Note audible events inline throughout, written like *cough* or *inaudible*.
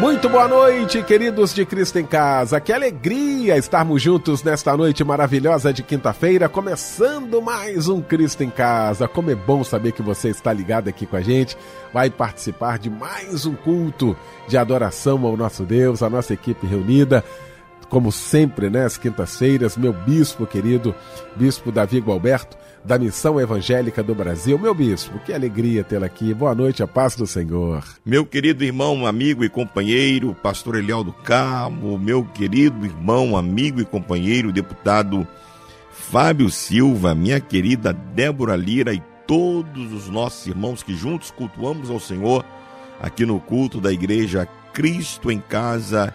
Muito boa noite, queridos de Cristo em Casa. Que alegria estarmos juntos nesta noite maravilhosa de quinta-feira, começando mais um Cristo em Casa. Como é bom saber que você está ligado aqui com a gente, vai participar de mais um culto de adoração ao nosso Deus, a nossa equipe reunida como sempre, né, quintas-feiras, meu bispo querido, bispo Davi Gualberto, da Missão Evangélica do Brasil. Meu bispo, que alegria tê-lo aqui. Boa noite, a paz do Senhor. Meu querido irmão, amigo e companheiro, pastor Eliel do Carmo, meu querido irmão, amigo e companheiro, deputado Fábio Silva, minha querida Débora Lira e todos os nossos irmãos que juntos cultuamos ao Senhor aqui no culto da igreja Cristo em Casa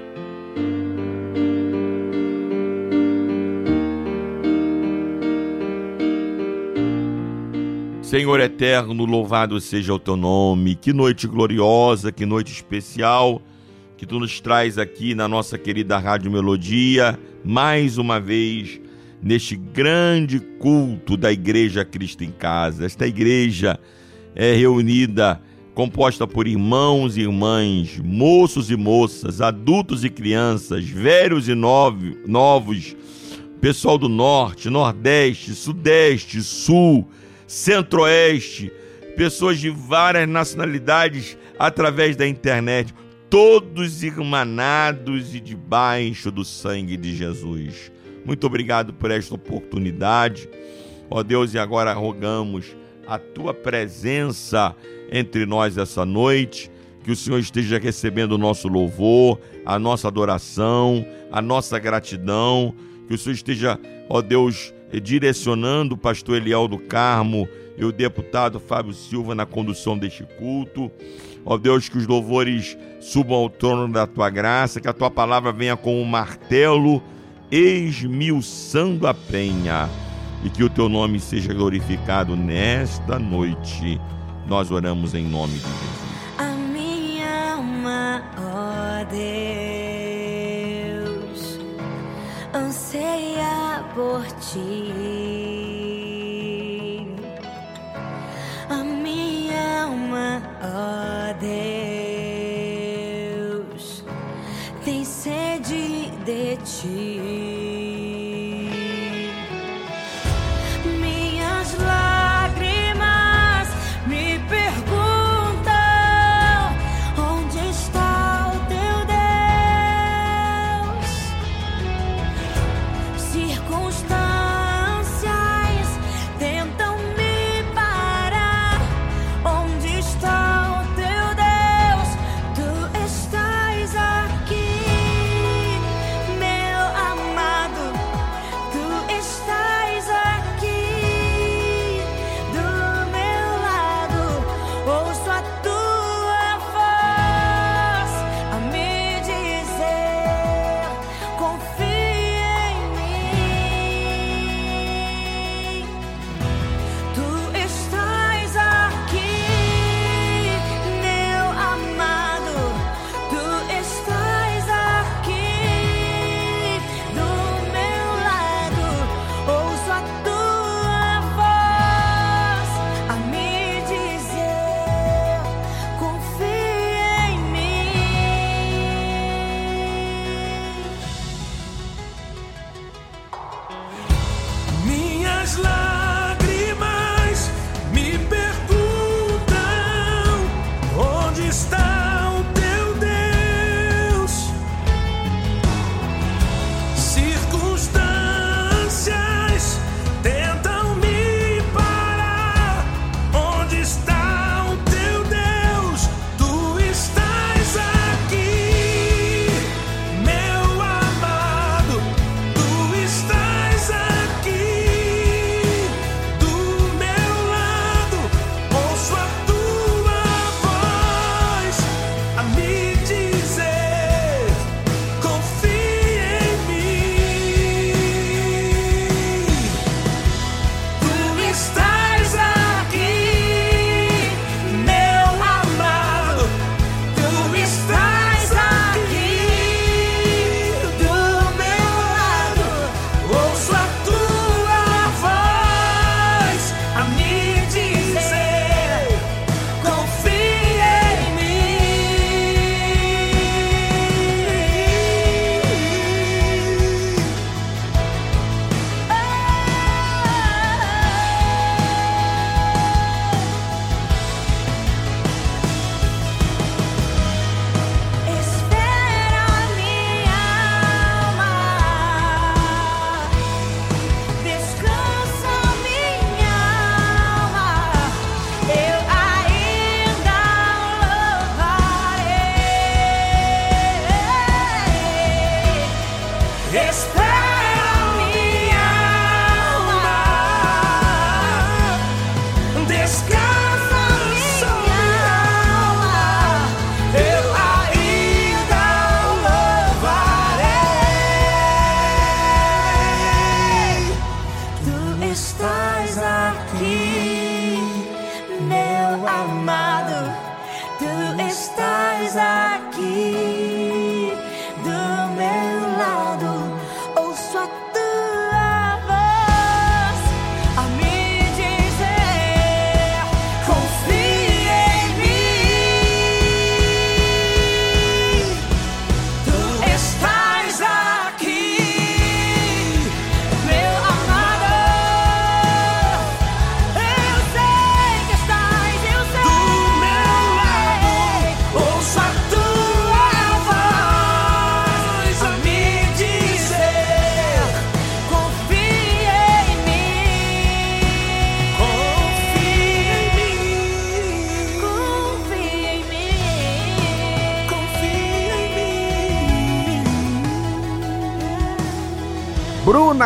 Senhor eterno, louvado seja o teu nome. Que noite gloriosa, que noite especial que tu nos traz aqui na nossa querida Rádio Melodia, mais uma vez neste grande culto da Igreja Cristo em Casa. Esta igreja é reunida, composta por irmãos e irmãs, moços e moças, adultos e crianças, velhos e novos, pessoal do norte, nordeste, sudeste, sul centro-oeste, pessoas de várias nacionalidades através da internet, todos irmanados e debaixo do sangue de Jesus. Muito obrigado por esta oportunidade. Ó Deus, e agora rogamos a tua presença entre nós essa noite, que o Senhor esteja recebendo o nosso louvor, a nossa adoração, a nossa gratidão, que o Senhor esteja, ó Deus, direcionando o pastor Eliel do Carmo e o deputado Fábio Silva na condução deste culto. Ó Deus, que os louvores subam ao trono da tua graça, que a tua palavra venha com um martelo, esmiuçando a penha, e que o teu nome seja glorificado nesta noite. Nós oramos em nome de Jesus. A minha alma, ó Deus, anseia por ti. A minha alma, ó Deus, tem sede de ti.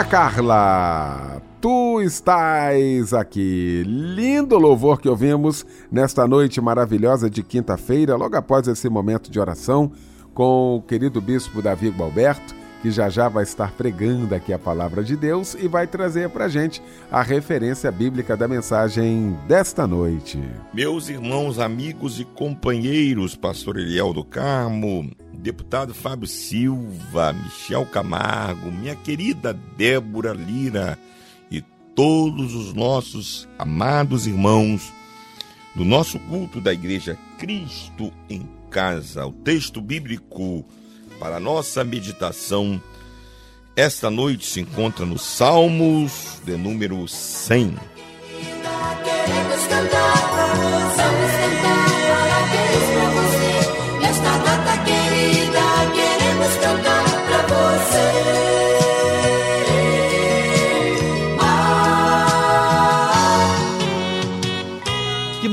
Carla, tu estás aqui. Lindo louvor que ouvimos nesta noite maravilhosa de quinta-feira, logo após esse momento de oração com o querido bispo Davi Gualberto, que já já vai estar pregando aqui a palavra de Deus e vai trazer pra gente a referência bíblica da mensagem desta noite. Meus irmãos, amigos e companheiros, pastor Eliel do Carmo, deputado Fábio Silva, Michel Camargo, minha querida Débora Lira e todos os nossos amados irmãos do nosso culto da igreja Cristo em Casa. O texto bíblico para nossa meditação esta noite se encontra no Salmos de número 100. Queremos cantar,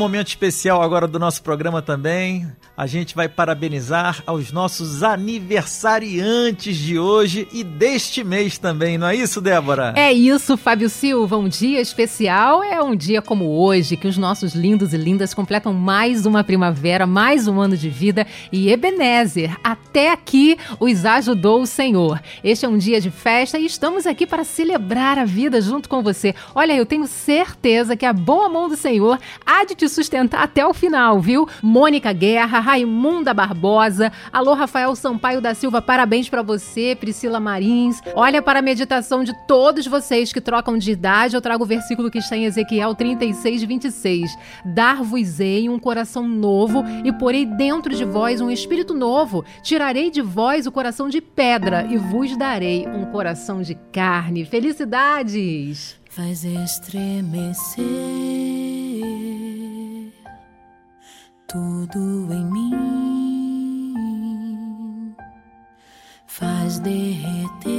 momento especial agora do nosso programa também. A gente vai parabenizar aos nossos aniversariantes de hoje e deste mês também, não é isso, Débora? É isso, Fábio Silva. Um dia especial é um dia como hoje, que os nossos lindos e lindas completam mais uma primavera, mais um ano de vida. E Ebenezer, até aqui os ajudou o Senhor. Este é um dia de festa e estamos aqui para celebrar a vida junto com você. Olha, eu tenho certeza que a boa mão do Senhor há de te sustentar até o final, viu? Mônica Guerra, Raimunda Barbosa, alô Rafael Sampaio da Silva, parabéns para você, Priscila Marins. Olha para a meditação de todos vocês que trocam de idade, eu trago o versículo que está em Ezequiel 36, 26. Dar-vos-ei um coração novo e porei dentro de vós um espírito novo. Tirarei de vós o coração de pedra e vos darei um coração de carne. Felicidades! faz estremecer tudo em mim, faz derreter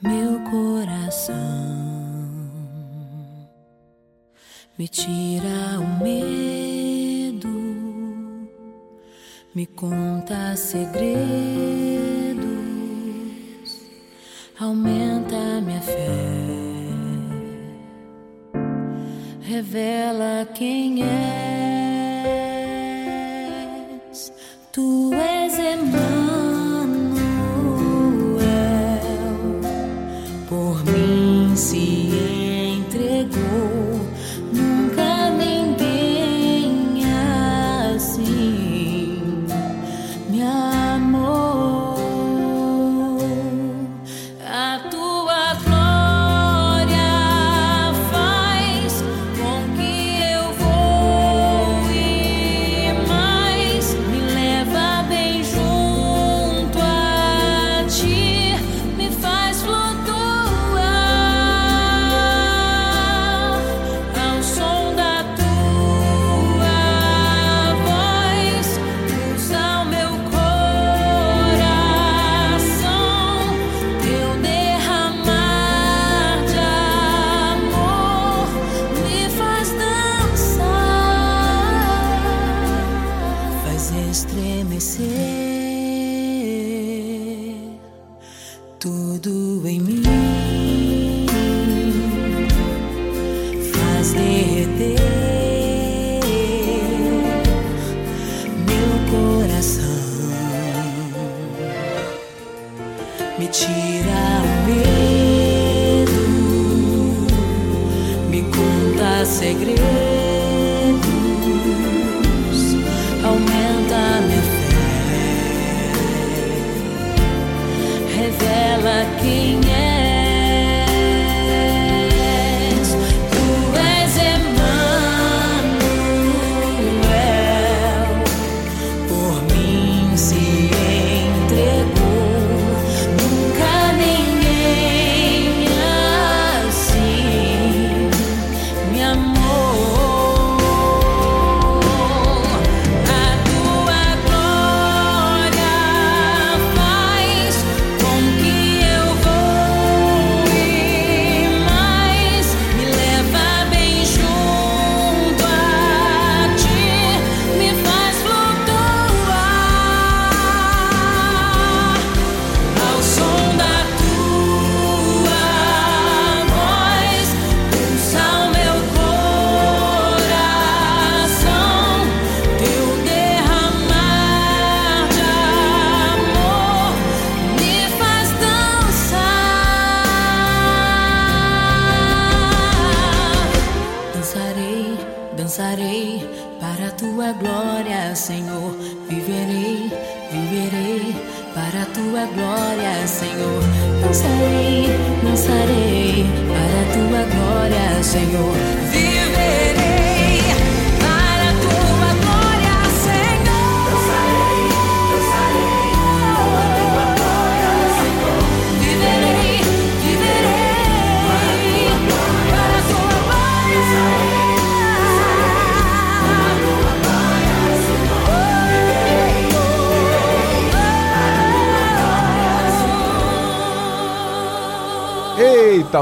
meu coração, me tira o medo, me conta segredos, aumenta minha fé revela quem és.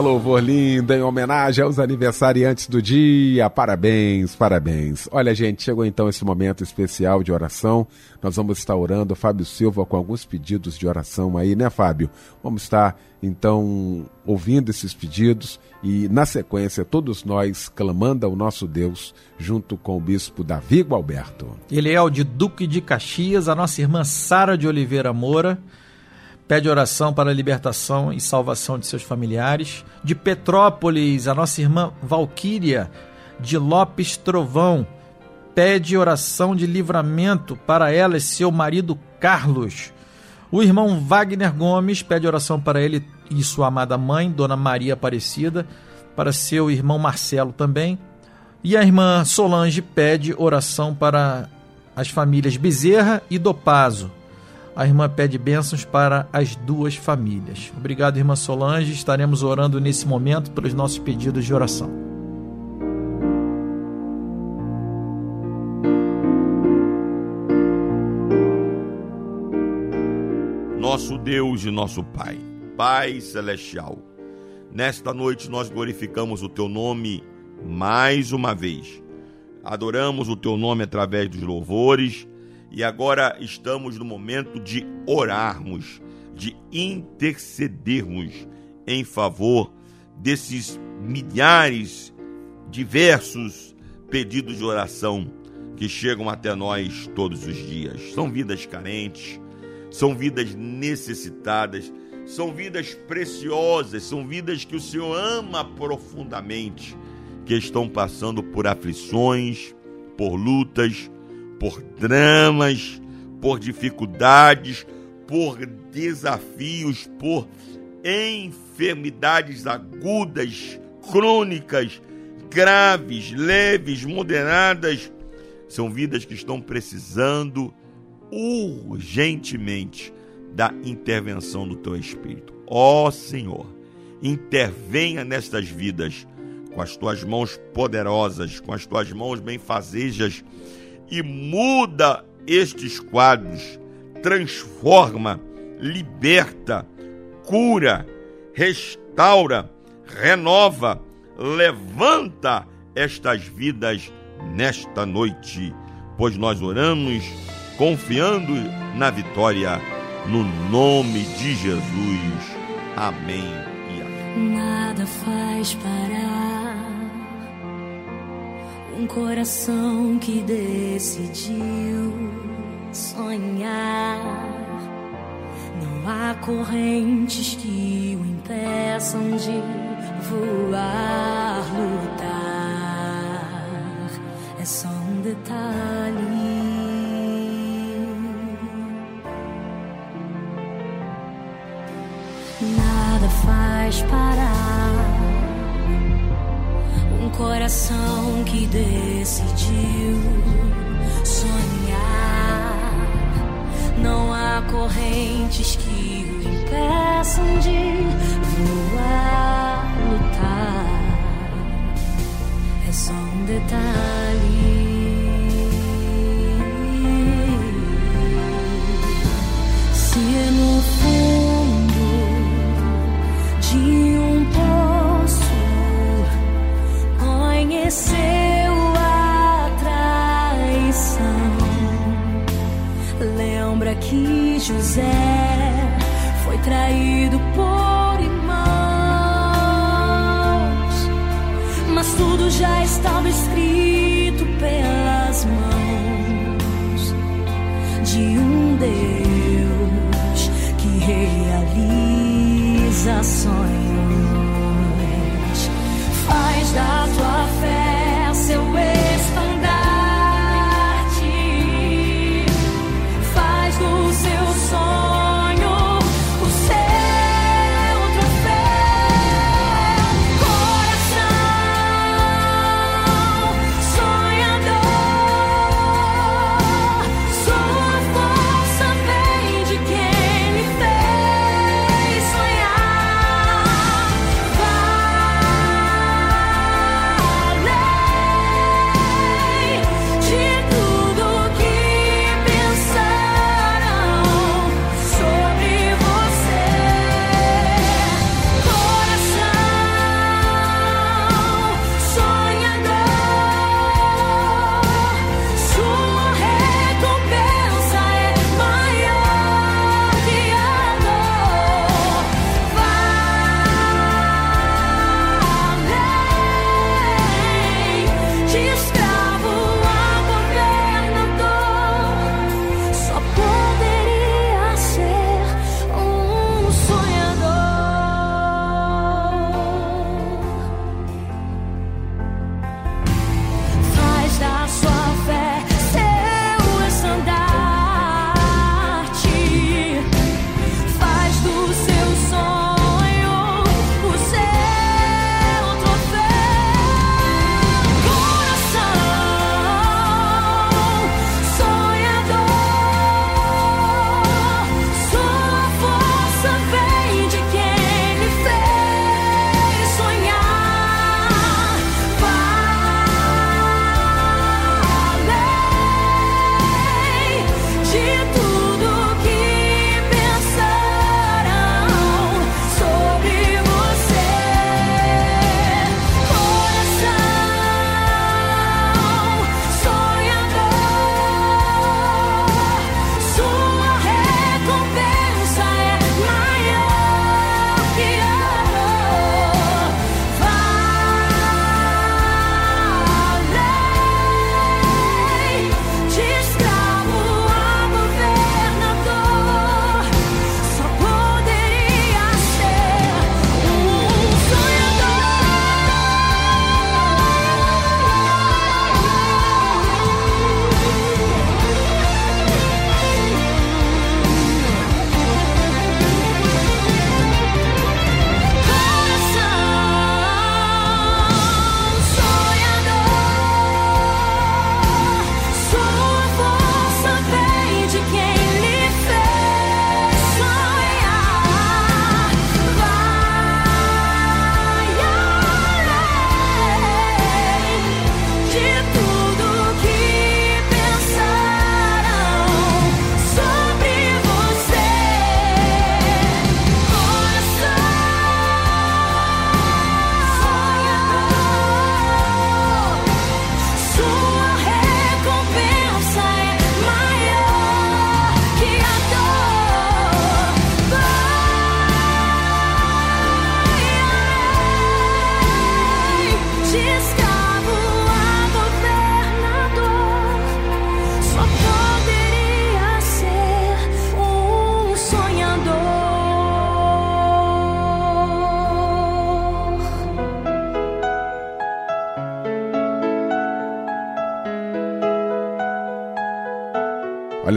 Louvor lindo, em homenagem aos aniversariantes do dia. Parabéns, parabéns. Olha, gente, chegou então esse momento especial de oração. Nós vamos estar orando, Fábio Silva, com alguns pedidos de oração aí, né, Fábio? Vamos estar, então, ouvindo esses pedidos e, na sequência, todos nós clamando ao nosso Deus, junto com o bispo Davi Gualberto. Ele é o de Duque de Caxias, a nossa irmã Sara de Oliveira Moura. Pede oração para a libertação e salvação de seus familiares. De Petrópolis, a nossa irmã Valquíria de Lopes Trovão. Pede oração de livramento para ela e seu marido Carlos. O irmão Wagner Gomes pede oração para ele e sua amada mãe, Dona Maria Aparecida, para seu irmão Marcelo também. E a irmã Solange pede oração para as famílias Bezerra e Dopazo. A irmã pede bênçãos para as duas famílias. Obrigado, irmã Solange. Estaremos orando nesse momento pelos nossos pedidos de oração. nosso Deus e nosso Pai, Pai Celestial. Nesta noite nós glorificamos o Teu nome mais uma vez. Adoramos o Teu nome através dos louvores e agora estamos no momento de orarmos, de intercedermos em favor desses milhares, diversos pedidos de oração que chegam até nós todos os dias. São vidas carentes, são vidas necessitadas, são vidas preciosas, são vidas que o Senhor ama profundamente, que estão passando por aflições, por lutas, por dramas, por dificuldades, por desafios, por enfermidades agudas, crônicas, graves, leves, moderadas. São vidas que estão precisando urgentemente da intervenção do teu Espírito. Ó oh, Senhor, intervenha nestas vidas com as tuas mãos poderosas, com as tuas mãos benfazejas e muda estes quadros, transforma, liberta, cura, restaura, renova, levanta estas vidas nesta noite, pois nós oramos confiando na vitória, no nome de Jesus. Amém. Nada faz parar um coração que decidiu sonhar. Não há correntes que o impeçam de voar, lutar. É só um detalhe. Nada faz parar coração que decidiu sonhar. Não há correntes que o impeçam de voar, lutar. É só um detalhe. José foi traído por irmãos, mas tudo já estava escrito pelas mãos de um Deus que realiza sonhos.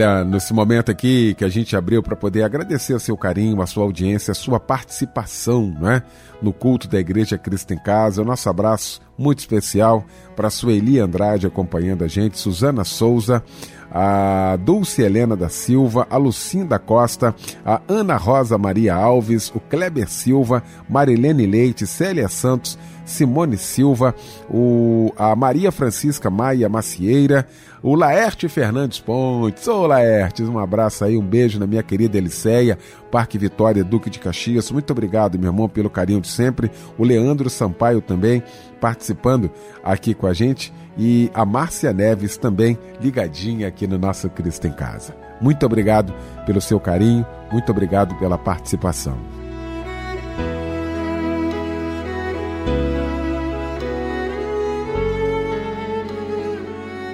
Olha, nesse momento aqui que a gente abriu para poder agradecer o seu carinho, a sua audiência, a sua participação, não é? No culto da Igreja Cristo em Casa. O nosso abraço muito especial para a Sueli Andrade acompanhando a gente, Suzana Souza, a Dulce Helena da Silva, a Lucinda Costa, a Ana Rosa Maria Alves, o Kleber Silva, Marilene Leite, Célia Santos, Simone Silva, o, a Maria Francisca Maia Macieira, o Laerte Fernandes Pontes. Ô Laertes, um abraço aí, um beijo na minha querida Eliceia, Parque Vitória, Duque de Caxias. Muito obrigado, meu irmão, pelo carinho de sempre. O Leandro Sampaio também participando aqui com a gente e a Márcia Neves também ligadinha aqui no nosso Cristo em Casa. Muito obrigado pelo seu carinho, muito obrigado pela participação.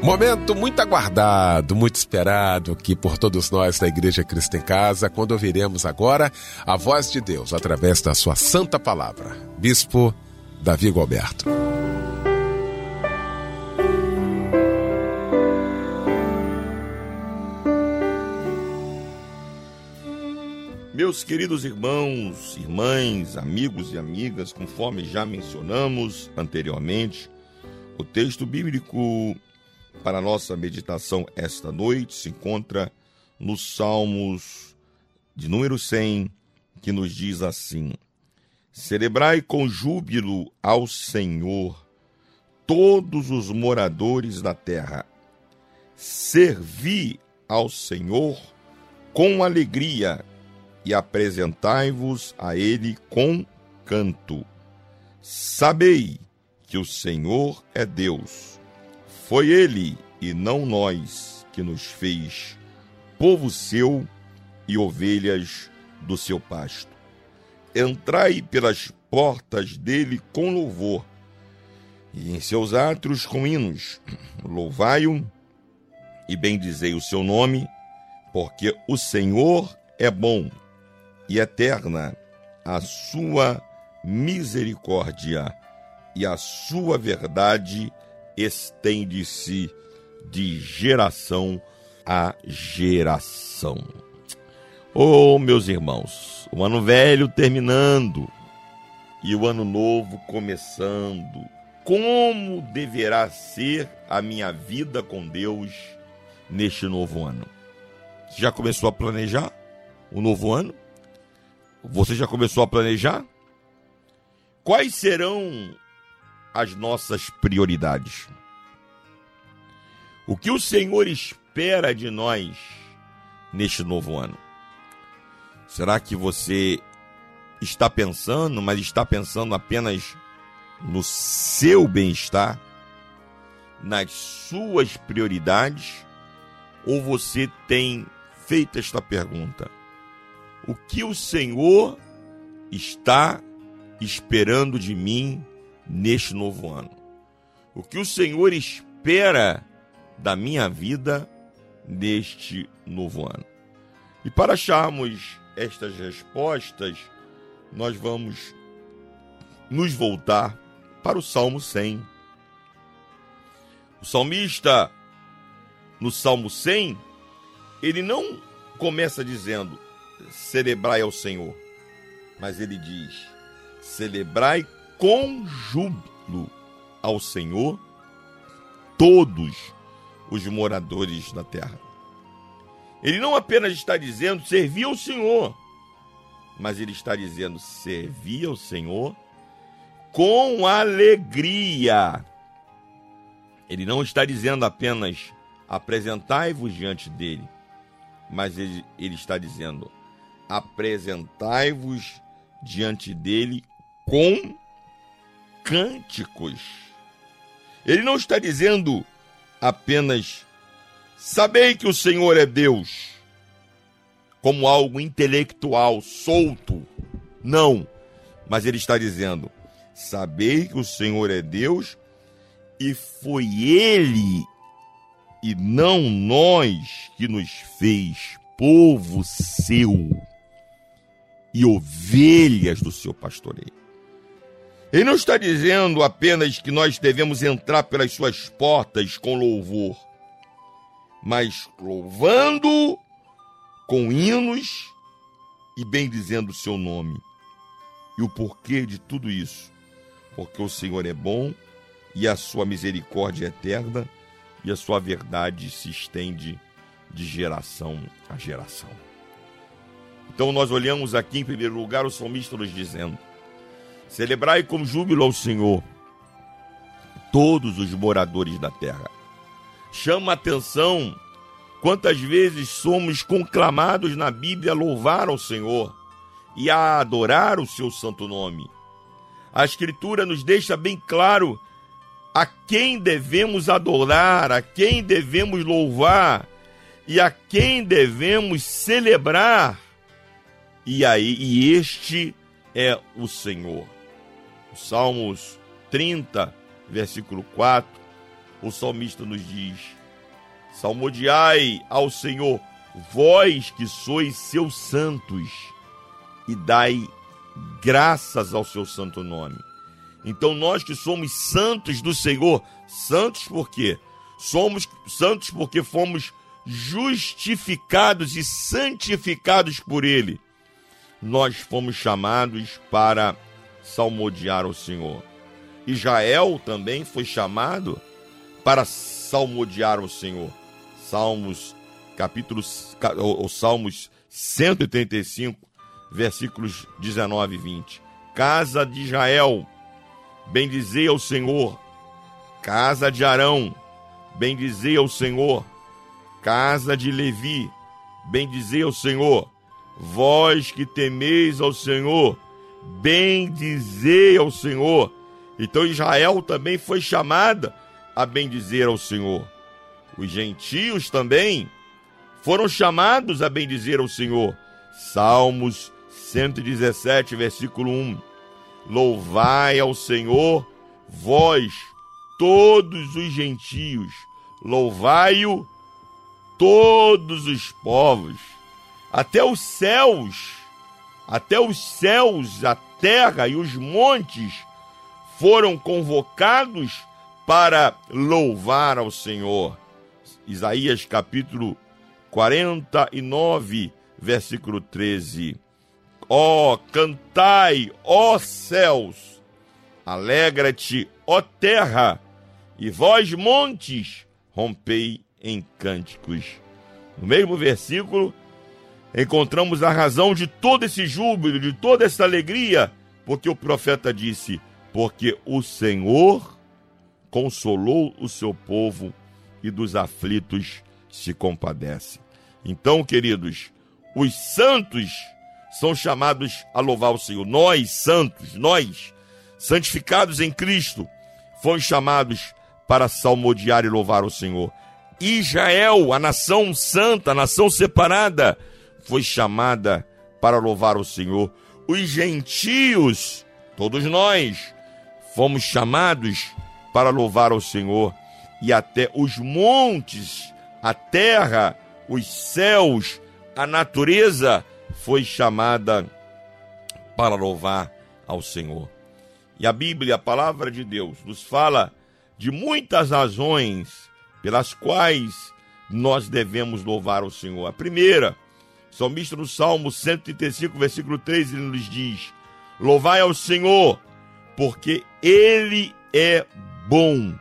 Momento muito aguardado, muito esperado aqui por todos nós da Igreja Cristo em Casa, quando ouviremos agora a voz de Deus através da sua santa palavra. Bispo Davi Gualberto. Meus queridos irmãos, irmãs, amigos e amigas, conforme já mencionamos anteriormente, o texto bíblico para nossa meditação esta noite se encontra nos Salmos de número 100, que nos diz assim: Celebrai com júbilo ao Senhor todos os moradores da terra. Servi ao Senhor com alegria e apresentai-vos a Ele com canto. Sabei que o Senhor é Deus foi ele e não nós que nos fez povo seu e ovelhas do seu pasto. Entrai pelas portas dele com louvor, e em seus átrios com hinos. Louvai-o e bendizei o seu nome, porque o Senhor é bom e eterna a sua misericórdia e a sua verdade estende-se de geração a geração. Oh, meus irmãos, o ano velho terminando e o ano novo começando. Como deverá ser a minha vida com Deus neste novo ano? Já começou a planejar o novo ano? Você já começou a planejar? Quais serão as nossas prioridades. O que o Senhor espera de nós neste novo ano? Será que você está pensando, mas está pensando apenas no seu bem-estar, nas suas prioridades? Ou você tem feito esta pergunta? O que o Senhor está esperando de mim neste novo ano. O que o Senhor espera da minha vida neste novo ano. E para acharmos estas respostas, nós vamos nos voltar para o Salmo 100. O salmista, no Salmo 100, ele não começa dizendo celebrai ao Senhor, mas ele diz celebrai com júbilo ao Senhor todos os moradores da terra. Ele não apenas está dizendo servir ao Senhor, mas ele está dizendo servir ao Senhor com alegria. Ele não está dizendo apenas apresentai-vos diante dele, mas ele, ele está dizendo apresentai-vos diante dele com cânticos. Ele não está dizendo apenas sabei que o Senhor é Deus, como algo intelectual, solto. Não, mas ele está dizendo: sabei que o Senhor é Deus e foi Ele e não nós que nos fez povo seu e ovelhas do seu pastoreio. Ele não está dizendo apenas que nós devemos entrar pelas suas portas com louvor, mas louvando com hinos e bendizendo o seu nome. E o porquê de tudo isso? Porque o Senhor é bom e a sua misericórdia é eterna e a sua verdade se estende de geração a geração. Então nós olhamos aqui em primeiro lugar o salmista nos dizendo: Celebrai com júbilo ao Senhor todos os moradores da terra. Chama atenção quantas vezes somos conclamados na Bíblia a louvar ao Senhor e a adorar o seu santo nome. A Escritura nos deixa bem claro a quem devemos adorar, a quem devemos louvar e a quem devemos celebrar. E aí, e este é o Senhor. Salmos 30, versículo 4, o salmista nos diz: Salmodiai ao Senhor, vós que sois seus santos, e dai graças ao seu santo nome. Então nós que somos santos do Senhor, santos por quê? Somos santos porque fomos justificados e santificados por ele. Nós fomos chamados para salmodiar o Senhor. Israel também foi chamado para salmodiar o Senhor. Salmos, capítulos, ou Salmos 135, versículos 19 e 20. Casa de Israel, bendizei ao Senhor. Casa de Arão, bendizei ao Senhor. Casa de Levi, bendizei ao Senhor. Vós que temeis ao Senhor, bendizei ao Senhor. Então Israel também foi chamada a bendizer ao Senhor. Os gentios também foram chamados a bendizer ao Senhor. Salmos 117, versículo 1. Louvai ao Senhor, vós, todos os gentios, louvai-o, todos os povos, até os céus, até os céus, a terra e os montes foram convocados para louvar ao Senhor. Isaías capítulo 49, versículo 13. Ó, oh, cantai, ó céus, alegra-te, ó terra, e vós montes, rompei em cânticos. No mesmo versículo, encontramos a razão de todo esse júbilo, de toda essa alegria, porque o profeta disse: Porque o Senhor consolou o seu povo e dos aflitos se compadece. Então, queridos, os santos são chamados a louvar o Senhor. Nós, santos, nós, santificados em Cristo, fomos chamados para salmodiar e louvar o Senhor. Israel, a nação santa, a nação separada, foi chamada para louvar o Senhor. Os gentios, todos nós, fomos chamados para louvar ao Senhor. E até os montes, a terra, os céus, a natureza foi chamada para louvar ao Senhor. E a Bíblia, a palavra de Deus, nos fala de muitas razões pelas quais nós devemos louvar o Senhor. A primeira, o salmista no Salmo 135, versículo 3, ele nos diz: Louvai ao Senhor, porque Ele é bom.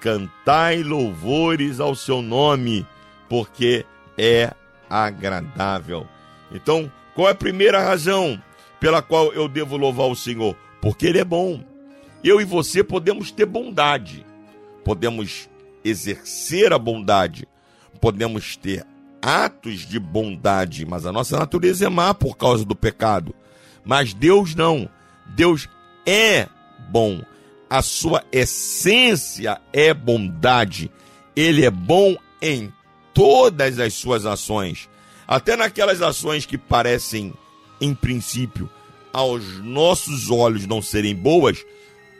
Cantai louvores ao seu nome, porque é agradável. Então, qual é a primeira razão pela qual eu devo louvar o Senhor? Porque Ele é bom. Eu e você podemos ter bondade, podemos exercer a bondade, podemos ter atos de bondade, mas a nossa natureza é má por causa do pecado. Mas Deus não. Deus é bom. A sua essência é bondade. Ele é bom em todas as suas ações, até naquelas ações que parecem, em princípio, aos nossos olhos não serem boas,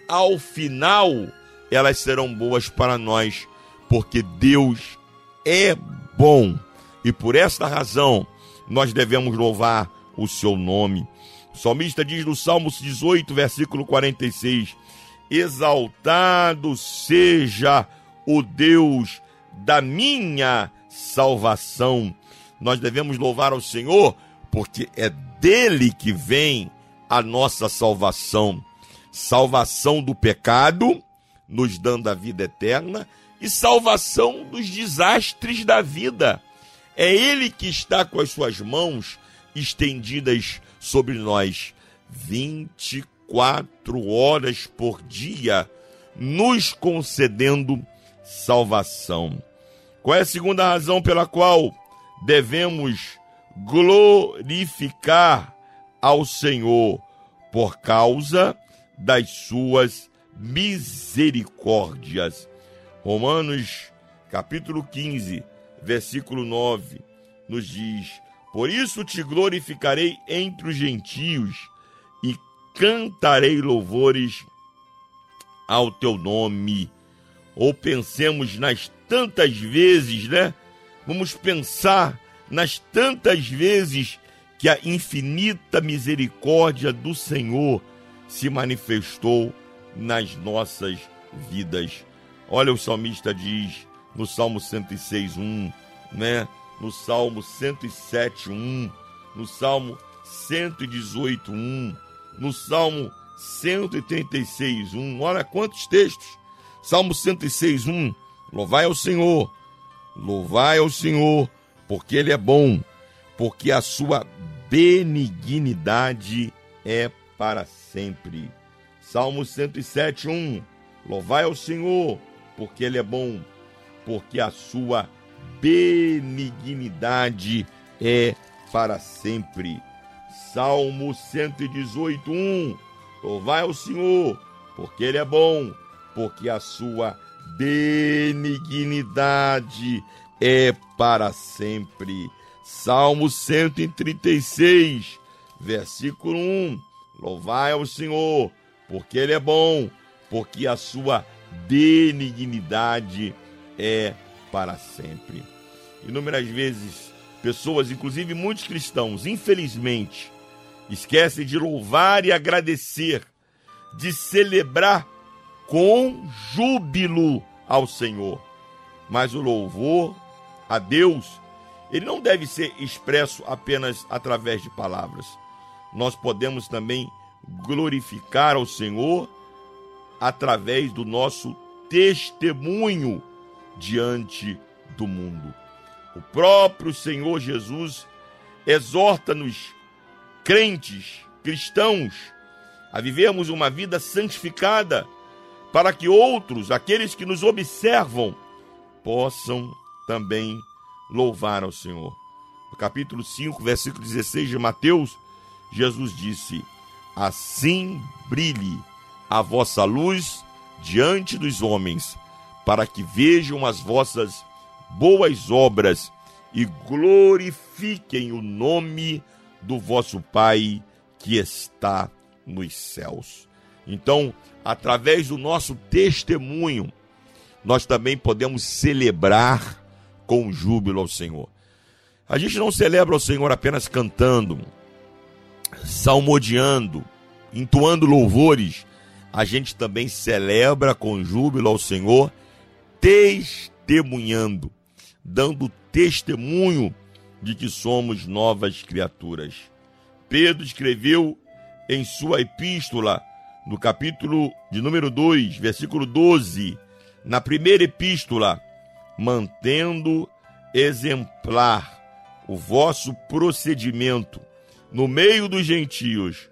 ao final elas serão boas para nós, porque Deus é bom. E por esta razão nós devemos louvar o seu nome. O salmista diz no Salmo 18, versículo 46: Exaltado seja o Deus da minha salvação. Nós devemos louvar ao Senhor porque é dele que vem a nossa salvação. Salvação do pecado, nos dando a vida eterna, e salvação dos desastres da vida. É Ele que está com as suas mãos estendidas sobre nós 24 horas por dia, nos concedendo salvação. Qual é a segunda razão pela qual devemos glorificar ao Senhor? Por causa das suas misericórdias. Romanos capítulo 15, versículo 9, nos diz: Por isso te glorificarei entre os gentios e cantarei louvores ao teu nome. Ou pensemos nas tantas vezes, né? Vamos pensar nas tantas vezes que a infinita misericórdia do Senhor se manifestou nas nossas vidas. Olha, o salmista diz no Salmo 106, 1, né? No Salmo 107, 1, no Salmo 118, 1, no Salmo 136, 1. Olha quantos textos. Salmo 106, 1. Louvai ao Senhor, louvai ao Senhor, porque Ele é bom, porque a sua benignidade é para sempre. Salmo 107, 1. Louvai ao Senhor, porque Ele é bom, porque a sua benignidade é para sempre. Salmo 118, 1. Louvai ao Senhor, porque Ele é bom, porque a sua benignidade é para sempre. Salmo 136, versículo 1. Louvai ao Senhor, porque Ele é bom, porque a sua benignidade é para sempre. Inúmeras vezes, pessoas, inclusive muitos cristãos, infelizmente, esquecem de louvar e agradecer, de celebrar com júbilo ao Senhor. Mas o louvor a Deus, ele não deve ser expresso apenas através de palavras. Nós podemos também glorificar ao Senhor através do nosso testemunho diante do mundo. O próprio Senhor Jesus exorta-nos, crentes, cristãos, a vivermos uma vida santificada, para que outros, aqueles que nos observam, possam também louvar ao Senhor. No capítulo 5, versículo 16 de Mateus, Jesus disse: Assim brilhe a vossa luz diante dos homens, para que vejam as vossas boas obras e glorifiquem o nome do vosso Pai que está nos céus. Então, através do nosso testemunho, nós também podemos celebrar com júbilo ao Senhor. A gente não celebra ao Senhor apenas cantando, salmodiando, entoando louvores, a gente também celebra com júbilo ao Senhor, testemunhando, dando testemunho de que somos novas criaturas. Pedro escreveu em sua epístola, no capítulo de número 2, versículo 12, na primeira epístola, mantendo exemplar o vosso procedimento no meio dos gentios,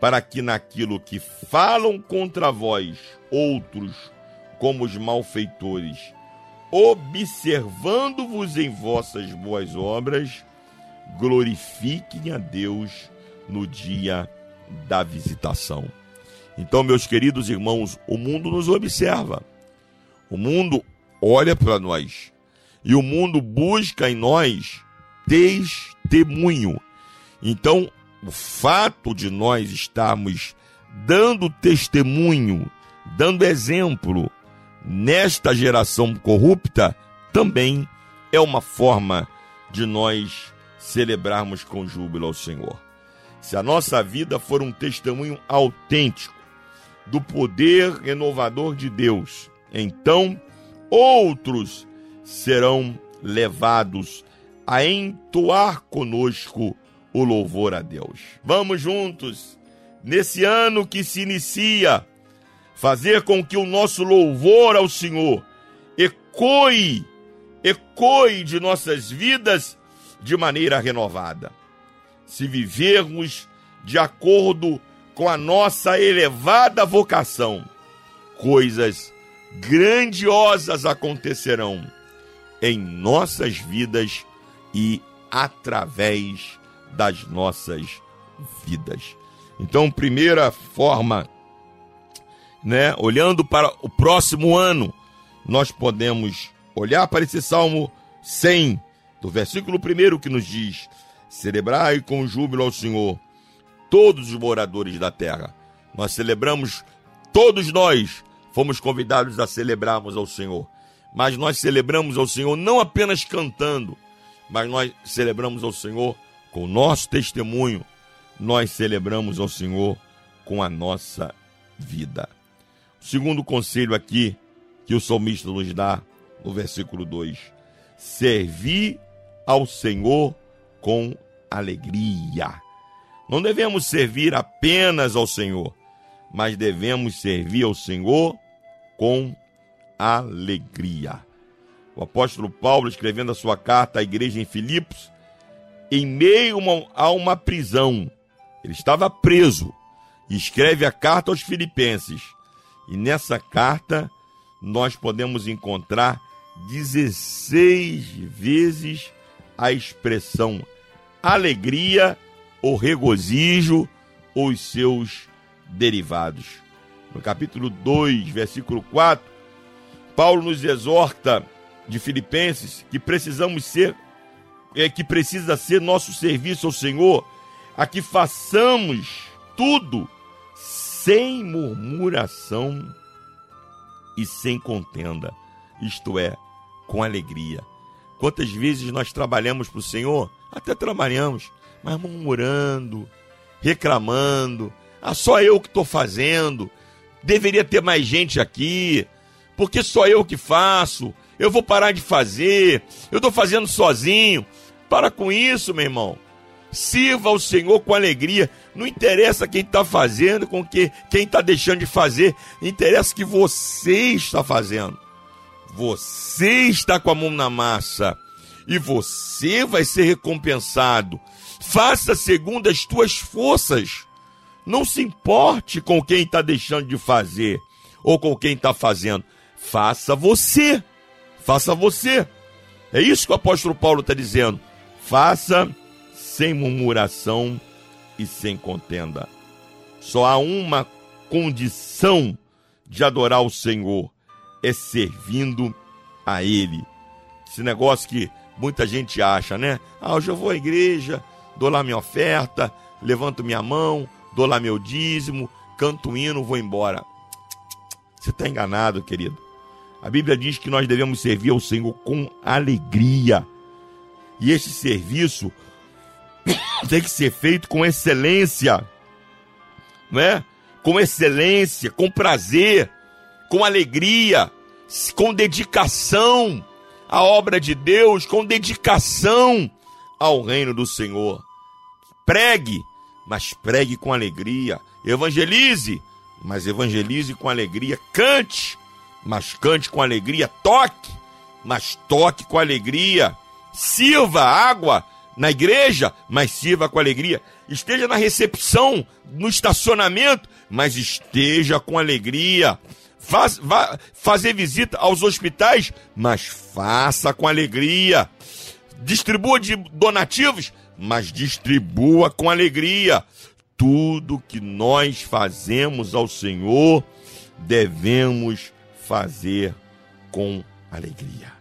para que naquilo que falam contra vós outros, como os malfeitores, observando-vos em vossas boas obras, glorifiquem a Deus no dia da visitação. Então, meus queridos irmãos, o mundo nos observa. O mundo olha para nós. E o mundo busca em nós testemunho. Então, o fato de nós estarmos dando testemunho, dando exemplo nesta geração corrupta, também é uma forma de nós celebrarmos com júbilo ao Senhor. Se a nossa vida for um testemunho autêntico do poder renovador de Deus, então outros serão levados a entoar conosco o louvor a Deus. Vamos juntos, nesse ano que se inicia, fazer com que o nosso louvor ao Senhor ecoe, ecoe de nossas vidas de maneira renovada. Se vivermos de acordo com a nossa elevada vocação, coisas grandiosas acontecerão em nossas vidas e através das nossas vidas. Então, primeira forma, né, olhando para o próximo ano, nós podemos olhar para esse Salmo 100, do versículo 1 que nos diz: Celebrai com júbilo ao Senhor todos os moradores da terra. Nós celebramos, todos nós fomos convidados a celebrarmos ao Senhor. Mas nós celebramos ao Senhor não apenas cantando, mas nós celebramos ao Senhor com o nosso testemunho, nós celebramos ao Senhor com a nossa vida. Segundo conselho aqui que o salmista nos dá no versículo 2: servir ao Senhor com alegria. Não devemos servir apenas ao Senhor, mas devemos servir ao Senhor com alegria. O apóstolo Paulo, escrevendo a sua carta à igreja em Filipos, em meio a uma prisão, ele estava preso e escreve a carta aos Filipenses. E nessa carta nós podemos encontrar 16 vezes a expressão alegria ou regozijo ou os seus derivados. No capítulo 2, versículo 4, Paulo nos exorta de Filipenses que precisamos ser é que precisa ser nosso serviço ao Senhor, a que façamos tudo sem murmuração e sem contenda, isto é, com alegria. Quantas vezes nós trabalhamos para o Senhor? Até trabalhamos, mas murmurando, reclamando. Ah, só eu que estou fazendo. Deveria ter mais gente aqui. Porque só eu que faço. Eu vou parar de fazer. Eu estou fazendo sozinho. Para com isso, meu irmão. Sirva ao Senhor com alegria. Não interessa quem está fazendo, com que, quem está deixando de fazer. Interessa que você está fazendo. Você está com a mão na massa. E você vai ser recompensado. Faça segundo as tuas forças. Não se importe com quem está deixando de fazer ou com quem está fazendo. Faça você. Faça você. É isso que o apóstolo Paulo está dizendo. Faça sem murmuração e sem contenda. Só há uma condição de adorar o Senhor: é servindo a Ele. Esse negócio que muita gente acha, né? Ah, hoje eu vou à igreja, dou lá minha oferta, levanto minha mão, dou lá meu dízimo, canto um hino, vou embora. Você está enganado, querido. A Bíblia diz que nós devemos servir ao Senhor com alegria. E esse serviço *coughs* tem que ser feito com excelência, não é? Com excelência, com prazer, com alegria, com dedicação à obra de Deus, com dedicação ao reino do Senhor. Pregue, mas pregue com alegria. Evangelize, mas evangelize com alegria. Cante, mas cante com alegria. Toque, mas toque com alegria. Sirva água na igreja, mas sirva com alegria. Esteja na recepção, no estacionamento, mas esteja com alegria. Faz, vá fazer visita aos hospitais, mas faça com alegria. Distribua de donativos, mas distribua com alegria. Tudo que nós fazemos ao Senhor, devemos fazer com alegria.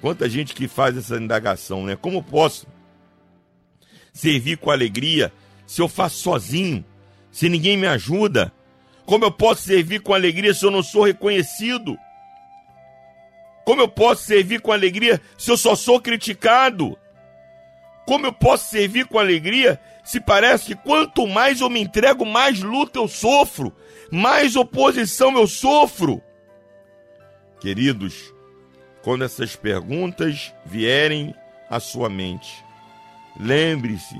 Quanta gente que faz essa indagação, né? Como posso servir com alegria se eu faço sozinho, se ninguém me ajuda? Como eu posso servir com alegria se eu não sou reconhecido? Como eu posso servir com alegria se eu só sou criticado? Como eu posso servir com alegria se parece que quanto mais eu me entrego, mais luta eu sofro, mais oposição eu sofro? Queridos, quando essas perguntas vierem à sua mente, lembre-se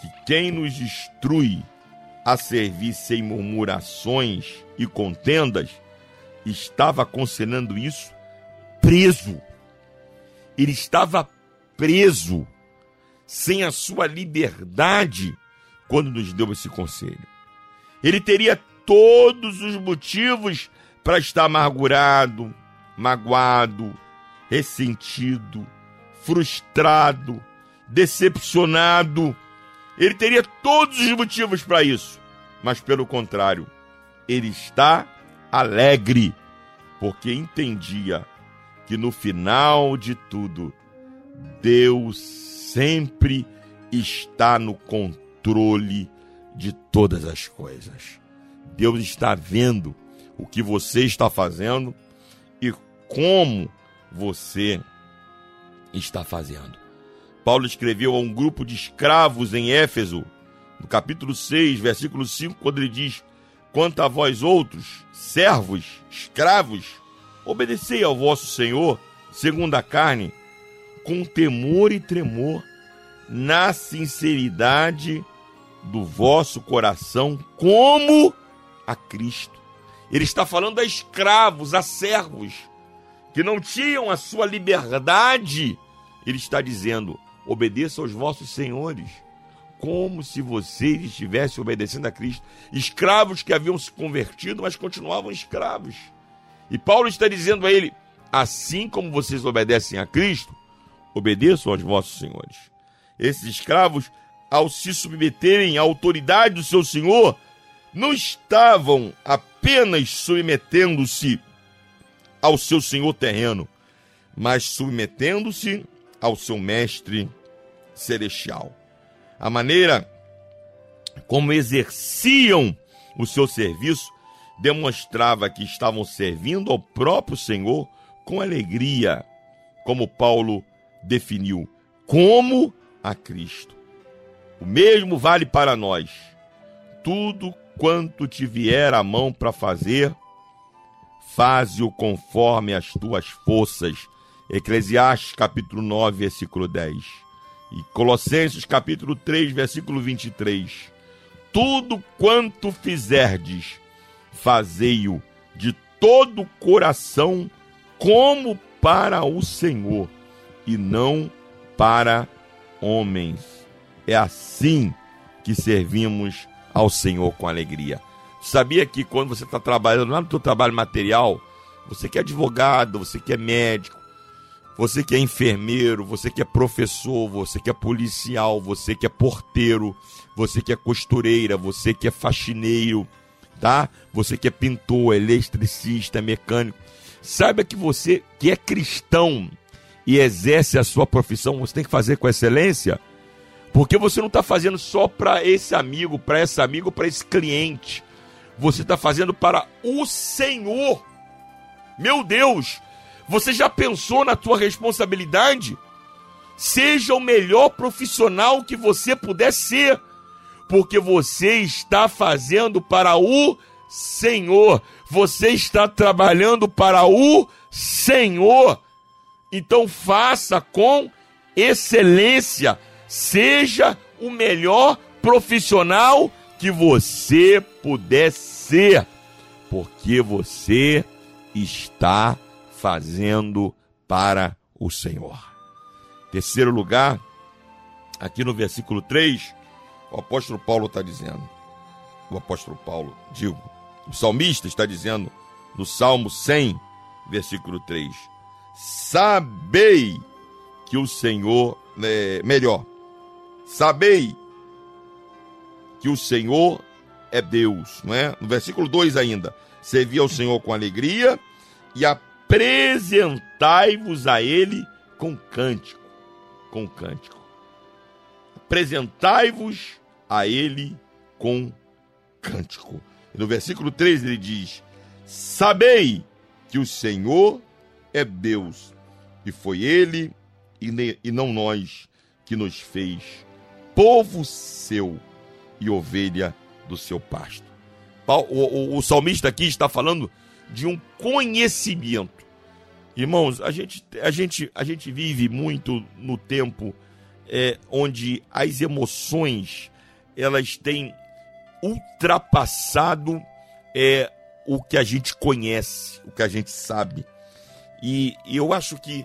que quem nos instrui a servir sem murmurações e contendas estava aconselhando isso preso. Ele estava preso, sem a sua liberdade, quando nos deu esse conselho. Ele teria todos os motivos para estar amargurado, magoado, ressentido, frustrado, decepcionado. Ele teria todos os motivos para isso. Mas pelo contrário, ele está alegre, porque entendia que no final de tudo, Deus sempre está no controle de todas as coisas. Deus está vendo o que você está fazendo e como você está fazendo. Paulo escreveu a um grupo de escravos em Éfeso, no capítulo 6, versículo 5, quando ele diz: Quanto a vós outros, servos, escravos, obedecei ao vosso Senhor, segundo a carne, com temor e tremor, na sinceridade do vosso coração, como a Cristo. Ele está falando a escravos, a servos, que não tinham a sua liberdade. Ele está dizendo: obedeça aos vossos senhores, como se vocês estivessem obedecendo a Cristo. Escravos que haviam se convertido, mas continuavam escravos. E Paulo está dizendo a ele: assim como vocês obedecem a Cristo, obedeçam aos vossos senhores. Esses escravos, ao se submeterem à autoridade do seu senhor, não estavam apenas submetendo-se ao seu senhor terreno, mas submetendo-se ao seu mestre celestial. A maneira como exerciam o seu serviço demonstrava que estavam servindo ao próprio Senhor com alegria, como Paulo definiu, como a Cristo. O mesmo vale para nós. Tudo quanto te vier a mão para fazer, faze-o conforme as tuas forças. Eclesiastes capítulo 9, versículo 10. E Colossenses capítulo 3, versículo 23. Tudo quanto fizerdes, fazei-o de todo o coração, como para o Senhor, e não para homens. É assim que servimos ao Senhor com alegria. Sabia que quando você está trabalhando lá no seu trabalho material, você que é advogado, você que é médico, você que é enfermeiro, você que é professor, você que é policial, você que é porteiro, você que é costureira, você que é faxineiro, tá? Você que é pintor, eletricista, mecânico. Saiba que você que é cristão e exerce a sua profissão, você tem que fazer com excelência, porque você não está fazendo só para esse amigo, para esse amigo, para esse cliente. Você está fazendo para o Senhor. Meu Deus, você já pensou na tua responsabilidade? Seja o melhor profissional que você puder ser porque você está fazendo para o Senhor. Você está trabalhando para o Senhor. Então faça com excelência. Seja o melhor profissional que você puder ser, porque você está fazendo para o Senhor. Terceiro lugar, aqui no versículo 3, o apóstolo Paulo está dizendo. O apóstolo Paulo, digo, o salmista está dizendo no Salmo 100, versículo 3: Sabei que o Senhor, é, melhor, sabei que o Senhor é Deus, não é? No versículo 2 ainda: Servi ao Senhor com alegria e apresentai-vos a Ele com cântico. Com cântico apresentai-vos a ele com cântico. E no versículo 3 ele diz: Sabei que o Senhor é Deus, e foi ele e não nós que nos fez povo seu e ovelha do seu pasto. O, o, o salmista aqui está falando de um conhecimento. Irmãos, a gente, a gente, a gente vive muito no tempo é, onde as emoções elas têm ultrapassado é, o que a gente conhece, o que a gente sabe. E, e eu acho que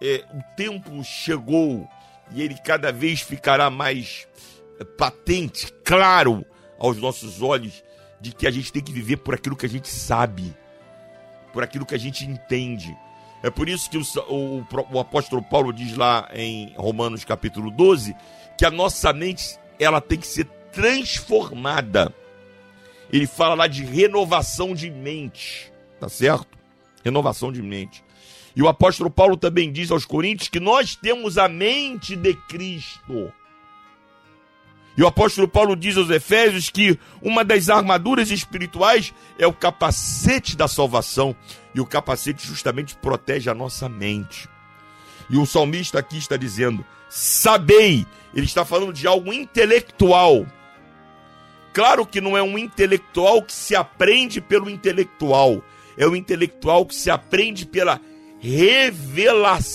é, o tempo chegou e ele cada vez ficará mais é, patente, claro aos nossos olhos, de que a gente tem que viver por aquilo que a gente sabe, por aquilo que a gente entende. É por isso que o, o, o apóstolo Paulo diz lá em Romanos capítulo 12 que a nossa mente ela tem que ser transformada. Ele fala lá de renovação de mente, tá certo? Renovação de mente. E o apóstolo Paulo também diz aos Coríntios que nós temos a mente de Cristo. E o apóstolo Paulo diz aos Efésios que uma das armaduras espirituais é o capacete da salvação. E o capacete justamente protege a nossa mente. E o salmista aqui está dizendo: sabei. Ele está falando de algo intelectual. Claro que não é um intelectual que se aprende pelo intelectual. É o intelectual que se aprende pela revelação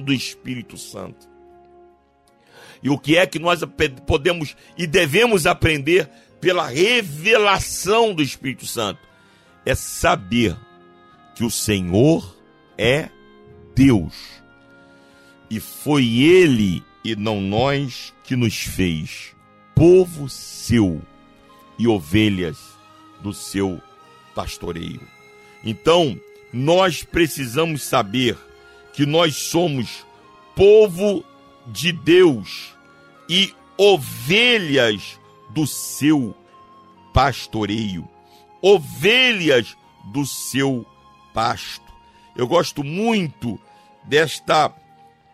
do Espírito Santo. E o que é que nós podemos e devemos aprender pela revelação do Espírito Santo? É saber que o Senhor é Deus. E foi Ele e não nós que nos fez povo seu e ovelhas do seu pastoreio. Então, nós precisamos saber que nós somos povo de Deus e ovelhas do seu pastoreio, ovelhas do seu pasto. Eu gosto muito desta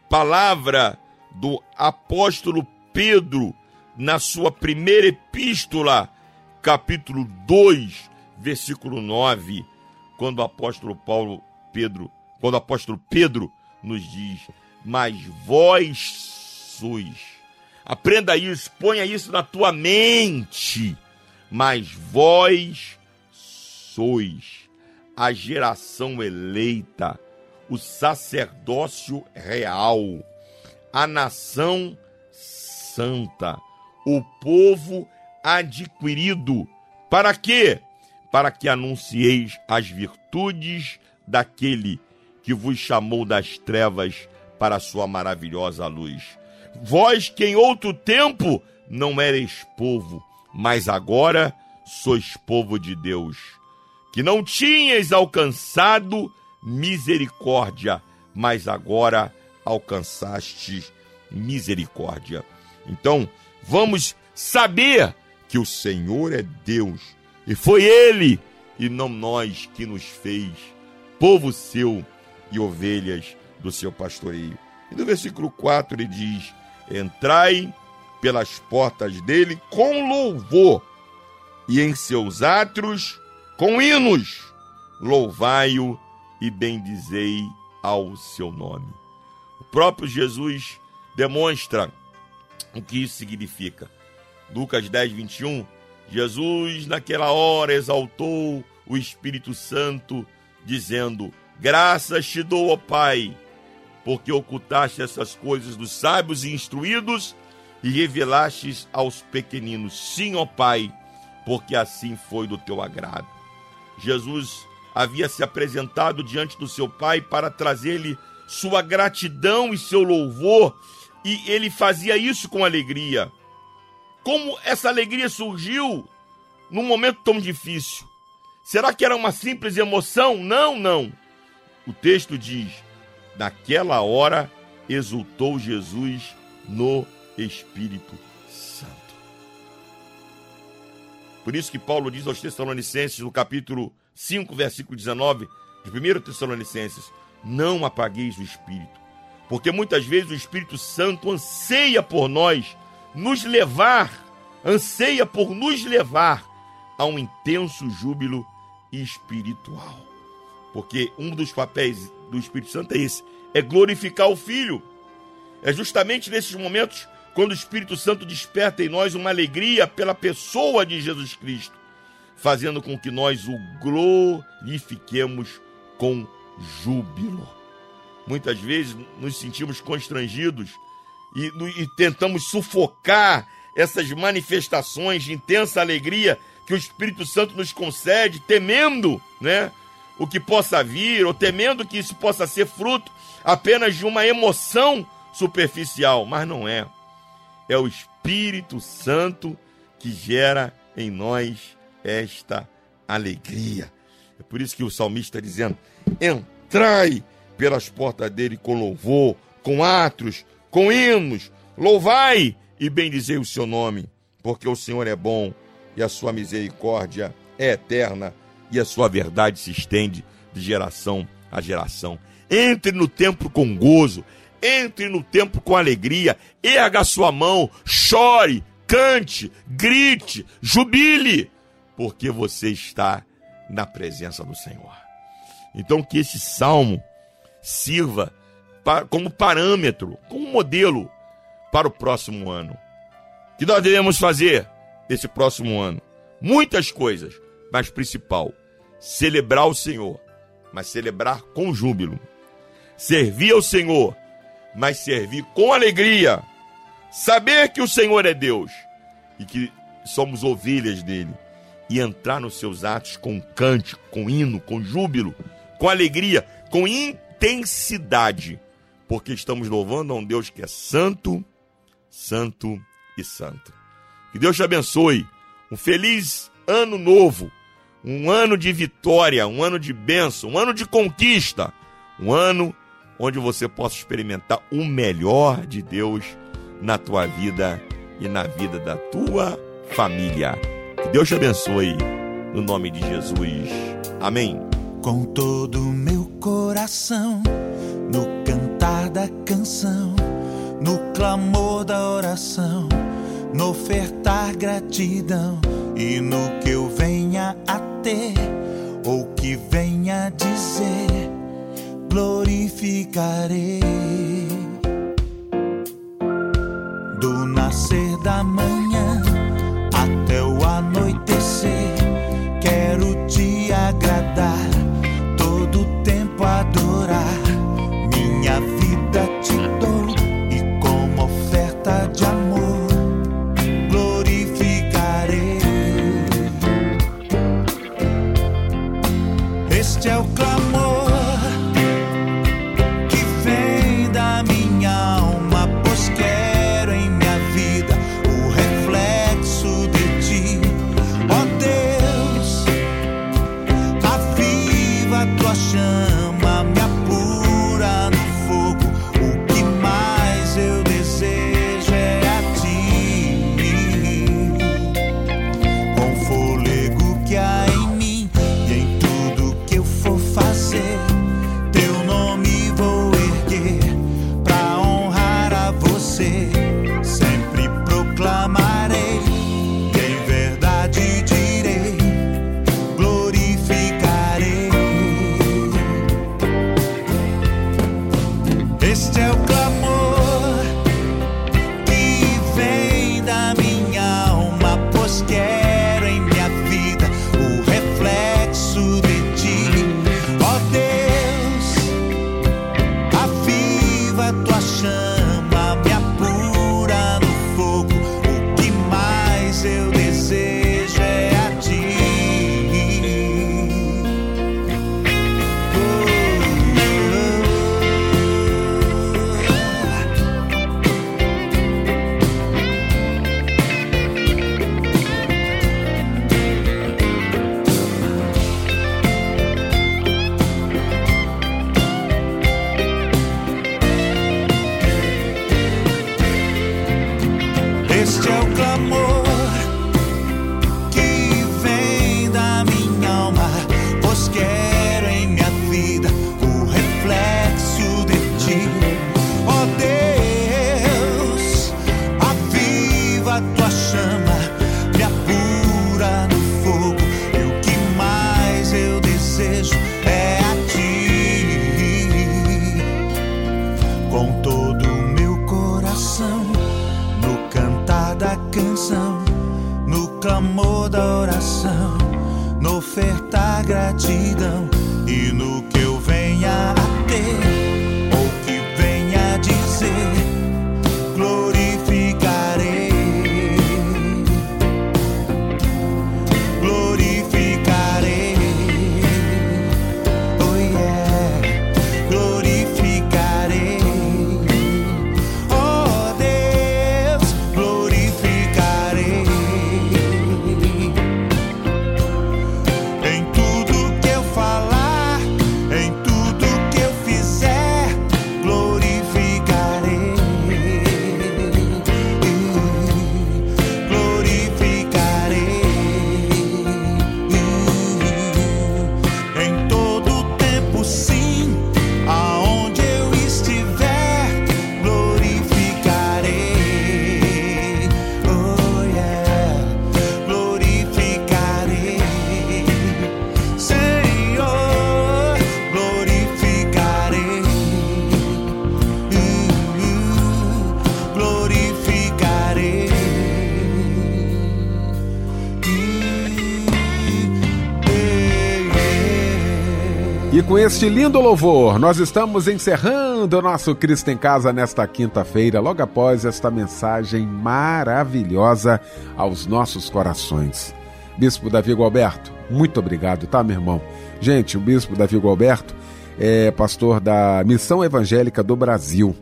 palavra do apóstolo Pedro na sua primeira epístola, capítulo 2, versículo 9, quando o apóstolo Paulo Pedro, quando o apóstolo Pedro nos diz: "Mas vós sois". Aprenda isso, ponha isso na tua mente. Mas vós sois a geração eleita, o sacerdócio real, a nação santa, o povo adquirido. Para quê? Para que anuncieis as virtudes daquele que vos chamou das trevas para a sua maravilhosa luz. Vós que em outro tempo não eres povo, mas agora sois povo de Deus que não tinhas alcançado misericórdia, mas agora alcançaste misericórdia. Então, vamos saber que o Senhor é Deus e foi Ele e não nós que nos fez povo seu e ovelhas do seu pastoreio. E no versículo 4 ele diz: Entrai pelas portas dele com louvor e em seus átrios com hinos, louvai-o e bendizei ao seu nome. O próprio Jesus demonstra o que isso significa. Lucas 10, 21. Jesus, naquela hora, exaltou o Espírito Santo, dizendo: Graças te dou, ó Pai, porque ocultaste essas coisas dos sábios e instruídos e revelastes aos pequeninos. Sim, ó Pai, porque assim foi do teu agrado. Jesus havia se apresentado diante do seu pai para trazer-lhe sua gratidão e seu louvor, e ele fazia isso com alegria. Como essa alegria surgiu num momento tão difícil? Será que era uma simples emoção? Não, não. O texto diz: naquela hora exultou Jesus no Espírito Por isso que Paulo diz aos Tessalonicenses, no capítulo 5, versículo 19 de 1 Tessalonicenses: Não apagueis o espírito, porque muitas vezes o Espírito Santo anseia por nós nos levar, anseia por nos levar a um intenso júbilo espiritual. Porque um dos papéis do Espírito Santo é esse: é glorificar o Filho. É justamente nesses momentos quando o Espírito Santo desperta em nós uma alegria pela pessoa de Jesus Cristo, fazendo com que nós o glorifiquemos com júbilo. Muitas vezes nos sentimos constrangidos e, e tentamos sufocar essas manifestações de intensa alegria que o Espírito Santo nos concede, temendo, né, o que possa vir, ou temendo que isso possa ser fruto apenas de uma emoção superficial, mas não é. É o Espírito Santo que gera em nós esta alegria. É por isso que o salmista está dizendo: entrai pelas portas dele com louvor, com atos, com hinos, louvai e bendizei o seu nome, porque o Senhor é bom e a sua misericórdia é eterna e a sua verdade se estende de geração a geração. Entre no templo com gozo, entre no templo com alegria, erga sua mão, chore, cante, grite, jubile, porque você está na presença do Senhor. Então que esse salmo sirva como parâmetro, como modelo para o próximo ano. O que nós devemos fazer esse próximo ano? Muitas coisas, mas principal, celebrar o Senhor, mas celebrar com júbilo. Servir ao Senhor, mas servir com alegria. Saber que o Senhor é Deus e que somos ovelhas dele. E entrar nos seus atos com cântico, com hino, com júbilo, com alegria, com intensidade, porque estamos louvando a um Deus que é santo, santo e santo. Que Deus te abençoe. Um feliz ano novo, um ano de vitória, um ano de bênção, um ano de conquista, um ano onde você possa experimentar o melhor de Deus na tua vida e na vida da tua família. Que Deus te abençoe, no nome de Jesus. Amém. Com todo o meu coração, no cantar da canção, no clamor da oração, ofertar gratidão e no que eu venha a ter ou que venha dizer glorificarei. E com este lindo louvor, nós estamos encerrando o nosso Cristo em Casa nesta quinta-feira, logo após esta mensagem maravilhosa aos nossos corações. Bispo Davi Gualberto, muito obrigado, tá, meu irmão? Gente, o Bispo Davi Gualberto é pastor da Missão Evangélica do Brasil,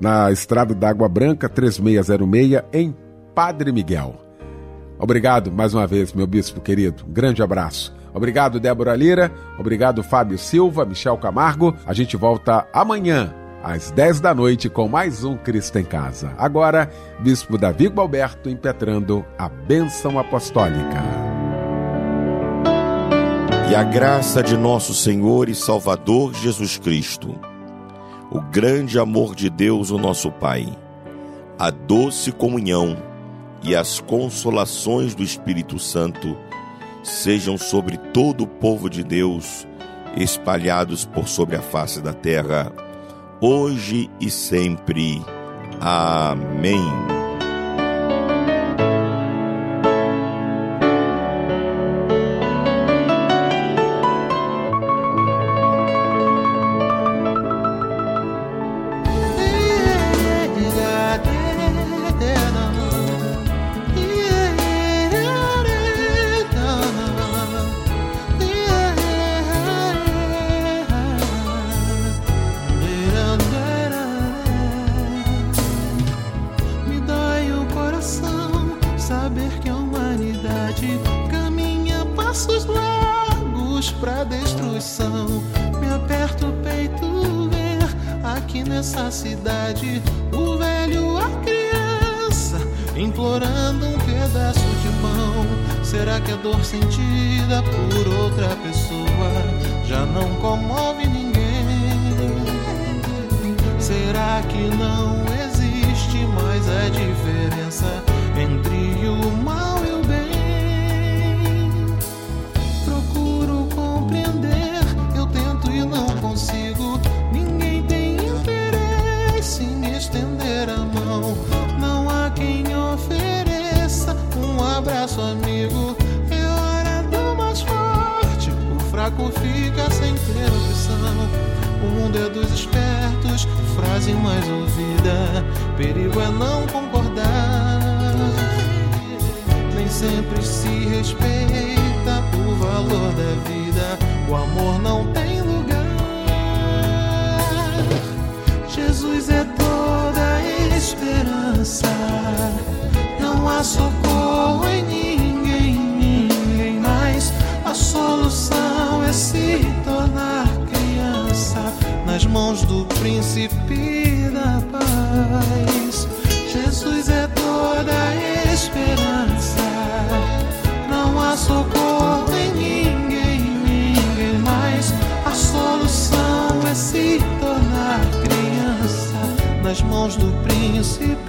na Estrada da Água Branca 3606, em Padre Miguel. Obrigado mais uma vez, meu bispo querido. Grande abraço. Obrigado, Débora Lira. Obrigado, Fábio Silva, Michel Camargo. A gente volta amanhã, às 10 da noite, com mais um Cristo em Casa. Agora, Bispo Davi Gualberto impetrando a bênção apostólica. E a graça de nosso Senhor e Salvador Jesus Cristo, o grande amor de Deus, o nosso Pai, a doce comunhão e as consolações do Espírito Santo sejam sobre todo o povo de Deus, espalhados por sobre a face da terra, hoje e sempre. Amém. Será que não existe mais a diferença entre o mal e o bem? Procuro compreender, eu tento e não consigo. Ninguém tem interesse em estender a mão. Não há quem ofereça um abraço amigo. É hora mais forte, o fraco fica sem ter opção. O mundo é dos espertos, frase mais ouvida. Perigo é não concordar. Nem sempre se respeita o valor da vida. O amor não tem lugar. Jesus é toda esperança. Não há socorro em ninguém, ninguém mais. A solução é se mãos do príncipe da paz. Jesus é toda a esperança. Não há socorro em ninguém, ninguém mais. A solução é se tornar criança nas mãos do príncipe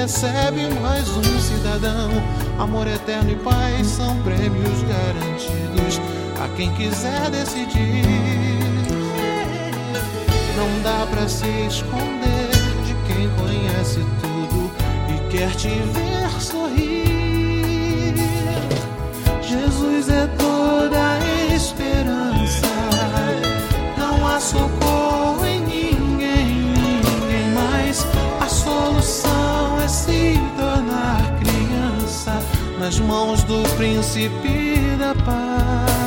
recebe mais um cidadão, amor eterno e paz são prêmios garantidos a quem quiser decidir. Não dá pra se esconder de quem conhece tudo e quer te ver sorrir. Nas mãos do príncipe da paz.